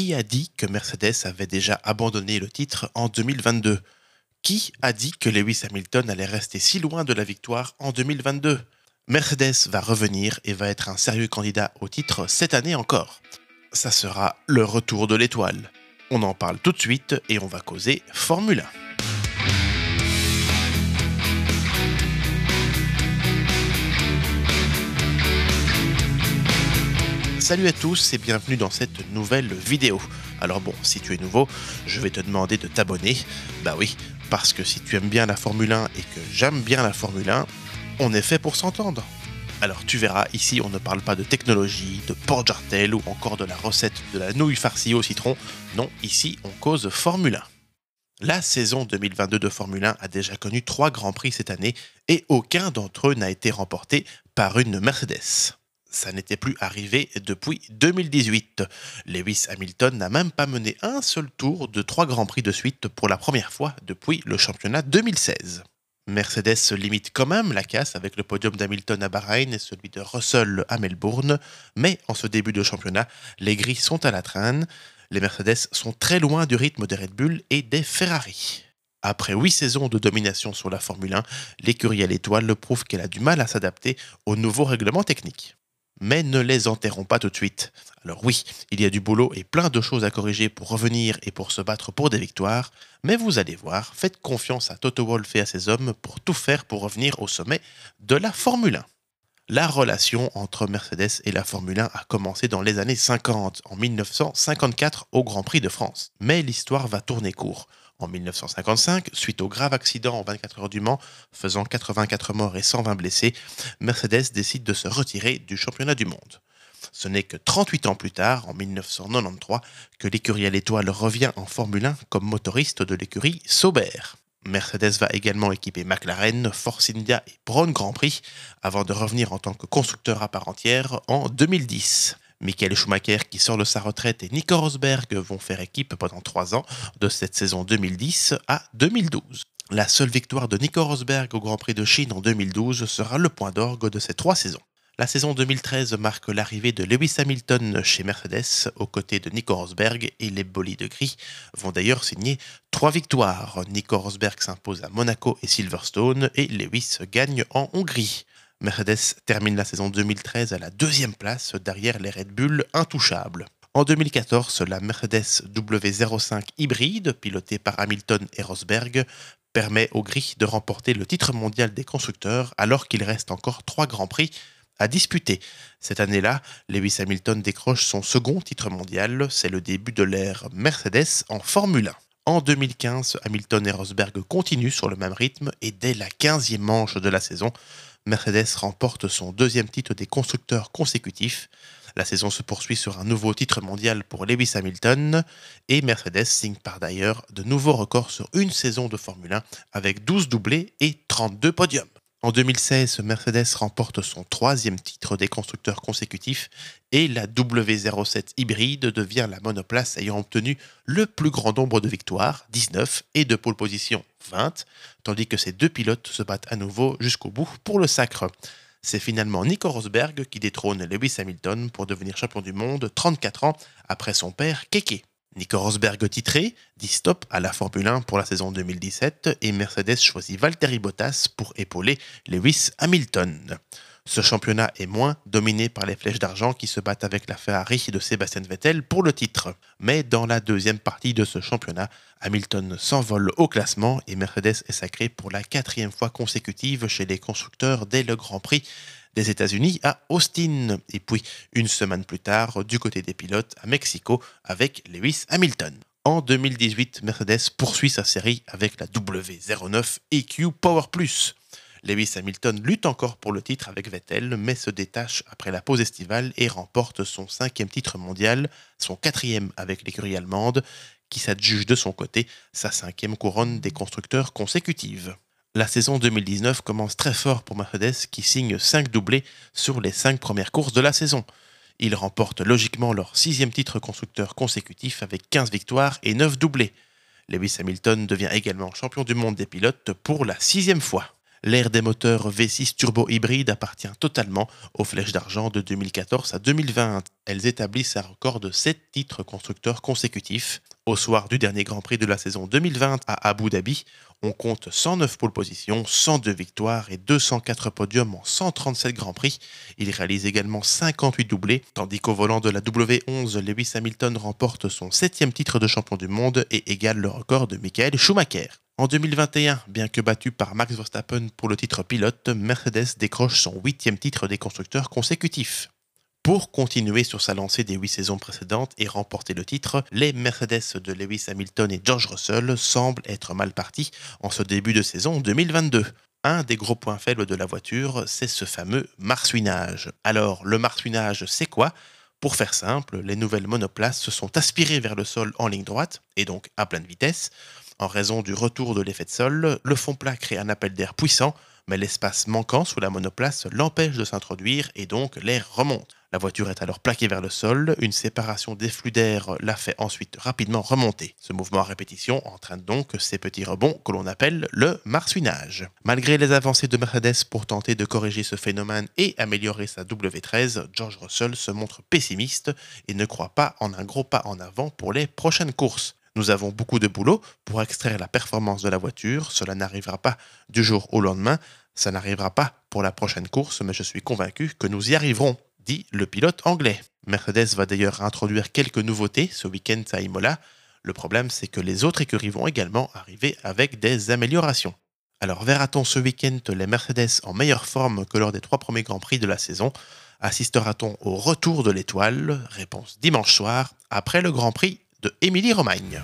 Qui a dit que Mercedes avait déjà abandonné le titre en 2022 Qui a dit que Lewis Hamilton allait rester si loin de la victoire en 2022 Mercedes va revenir et va être un sérieux candidat au titre cette année encore. Ça sera le retour de l'étoile. On en parle tout de suite et on va causer Formule 1. Salut à tous et bienvenue dans cette nouvelle vidéo. Alors bon, si tu es nouveau, je vais te demander de t'abonner. Bah oui, parce que si tu aimes bien la Formule 1 et que j'aime bien la Formule 1, on est fait pour s'entendre. Alors tu verras, ici on ne parle pas de technologie, de port jartel ou encore de la recette de la nouille farcie au citron. Non, ici on cause Formule 1. La saison 2022 de Formule 1 a déjà connu trois grands prix cette année et aucun d'entre eux n'a été remporté par une Mercedes ça n'était plus arrivé depuis 2018. Lewis Hamilton n'a même pas mené un seul tour de trois grands prix de suite pour la première fois depuis le championnat 2016. Mercedes limite quand même la casse avec le podium d'Hamilton à Bahreïn et celui de Russell à Melbourne, mais en ce début de championnat, les gris sont à la traîne. Les Mercedes sont très loin du rythme des Red Bull et des Ferrari. Après huit saisons de domination sur la Formule 1, l'écurie à l'étoile prouve qu'elle a du mal à s'adapter aux nouveaux règlements techniques mais ne les enterrons pas tout de suite. Alors oui, il y a du boulot et plein de choses à corriger pour revenir et pour se battre pour des victoires, mais vous allez voir, faites confiance à Toto Wolff et à ses hommes pour tout faire pour revenir au sommet de la Formule 1. La relation entre Mercedes et la Formule 1 a commencé dans les années 50, en 1954 au Grand Prix de France. Mais l'histoire va tourner court. En 1955, suite au grave accident en 24 heures du Mans, faisant 84 morts et 120 blessés, Mercedes décide de se retirer du championnat du monde. Ce n'est que 38 ans plus tard, en 1993, que l'écurie à l'étoile revient en Formule 1 comme motoriste de l'écurie Sauber. Mercedes va également équiper McLaren, Force India et Braun Grand Prix avant de revenir en tant que constructeur à part entière en 2010. Michael Schumacher qui sort de sa retraite et Nico Rosberg vont faire équipe pendant trois ans, de cette saison 2010 à 2012. La seule victoire de Nico Rosberg au Grand Prix de Chine en 2012 sera le point d'orgue de ces trois saisons. La saison 2013 marque l'arrivée de Lewis Hamilton chez Mercedes aux côtés de Nico Rosberg et les bolides gris vont d'ailleurs signer trois victoires. Nico Rosberg s'impose à Monaco et Silverstone et Lewis gagne en Hongrie. Mercedes termine la saison 2013 à la deuxième place derrière les Red Bull intouchables. En 2014, la Mercedes W05 hybride, pilotée par Hamilton et Rosberg, permet aux Gris de remporter le titre mondial des constructeurs alors qu'il reste encore trois grands prix à. Cette année-là, Lewis Hamilton décroche son second titre mondial, c'est le début de l'ère Mercedes en Formule 1. En 2015, Hamilton et Rosberg continuent sur le même rythme et dès la 15e manche de la saison, Mercedes remporte son deuxième titre des constructeurs consécutifs. La saison se poursuit sur un nouveau titre mondial pour Lewis Hamilton et Mercedes signe par d'ailleurs de nouveaux records sur une saison de Formule 1 avec 12 doublés et 32 podiums. En 2016, Mercedes remporte son troisième titre des constructeurs consécutifs et la W07 hybride devient la monoplace ayant obtenu le plus grand nombre de victoires, 19, et de pole position, 20, tandis que ces deux pilotes se battent à nouveau jusqu'au bout pour le sacre. C'est finalement Nico Rosberg qui détrône Lewis Hamilton pour devenir champion du monde 34 ans après son père Keke. Nico Rosberg titré dit stop à la Formule 1 pour la saison 2017 et Mercedes choisit Valtteri Bottas pour épauler Lewis Hamilton. Ce championnat est moins dominé par les flèches d'argent qui se battent avec la Ferrari de Sébastien Vettel pour le titre. Mais dans la deuxième partie de ce championnat, Hamilton s'envole au classement et Mercedes est sacré pour la quatrième fois consécutive chez les constructeurs dès le Grand Prix des États-Unis à Austin. Et puis, une semaine plus tard, du côté des pilotes à Mexico avec Lewis Hamilton. En 2018, Mercedes poursuit sa série avec la W09 EQ Power Plus. Lewis Hamilton lutte encore pour le titre avec Vettel, mais se détache après la pause estivale et remporte son cinquième titre mondial, son quatrième avec l'écurie allemande, qui s'adjuge de son côté sa cinquième couronne des constructeurs consécutive. La saison 2019 commence très fort pour Mercedes qui signe 5 doublés sur les 5 premières courses de la saison. Ils remportent logiquement leur sixième titre constructeur consécutif avec 15 victoires et 9 doublés. Lewis Hamilton devient également champion du monde des pilotes pour la sixième fois. L'ère des moteurs V6 turbo hybride appartient totalement aux flèches d'argent de 2014 à 2020. Elles établissent un record de 7 titres constructeurs consécutifs. Au soir du dernier Grand Prix de la saison 2020 à Abu Dhabi, on compte 109 pole positions, 102 victoires et 204 podiums en 137 Grands Prix. Il réalise également 58 doublés, tandis qu'au volant de la W11, Lewis Hamilton remporte son septième titre de champion du monde et égale le record de Michael Schumacher. En 2021, bien que battu par Max Verstappen pour le titre pilote, Mercedes décroche son huitième titre des constructeurs consécutifs. Pour continuer sur sa lancée des huit saisons précédentes et remporter le titre, les Mercedes de Lewis Hamilton et George Russell semblent être mal partis en ce début de saison 2022. Un des gros points faibles de la voiture, c'est ce fameux marsouinage. Alors, le marsouinage, c'est quoi? Pour faire simple, les nouvelles monoplaces se sont aspirées vers le sol en ligne droite, et donc à pleine vitesse, en raison du retour de l'effet de sol, le fond plat crée un appel d'air puissant, mais l'espace manquant sous la monoplace l'empêche de s'introduire et donc l'air remonte. La voiture est alors plaquée vers le sol, une séparation des flux d'air la fait ensuite rapidement remonter. Ce mouvement à répétition entraîne donc ces petits rebonds que l'on appelle le marsouinage. Malgré les avancées de Mercedes pour tenter de corriger ce phénomène et améliorer sa W13, George Russell se montre pessimiste et ne croit pas en un gros pas en avant pour les prochaines courses. Nous avons beaucoup de boulot pour extraire la performance de la voiture. Cela n'arrivera pas du jour au lendemain. Ça n'arrivera pas pour la prochaine course, mais je suis convaincu que nous y arriverons, le pilote anglais. Mercedes va d'ailleurs introduire quelques nouveautés ce week-end à Imola. Le problème, c'est que les autres écuries vont également arriver avec des améliorations. Alors verra-t-on ce week-end les Mercedes en meilleure forme que lors des trois premiers Grands Prix de la saison? Assistera-t-on au retour de l'étoile? Réponse dimanche soir, après le Grand Prix de Émilie-Romagne.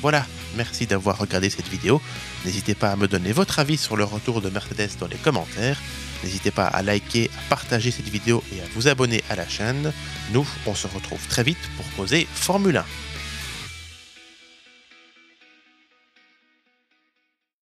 Voilà, merci d'avoir regardé cette vidéo. N'hésitez pas à me donner votre avis sur le retour de Mercedes dans les commentaires. N'hésitez pas à liker, à partager cette vidéo et à vous abonner à la chaîne. Nous, on se retrouve très vite pour causer Formule 1.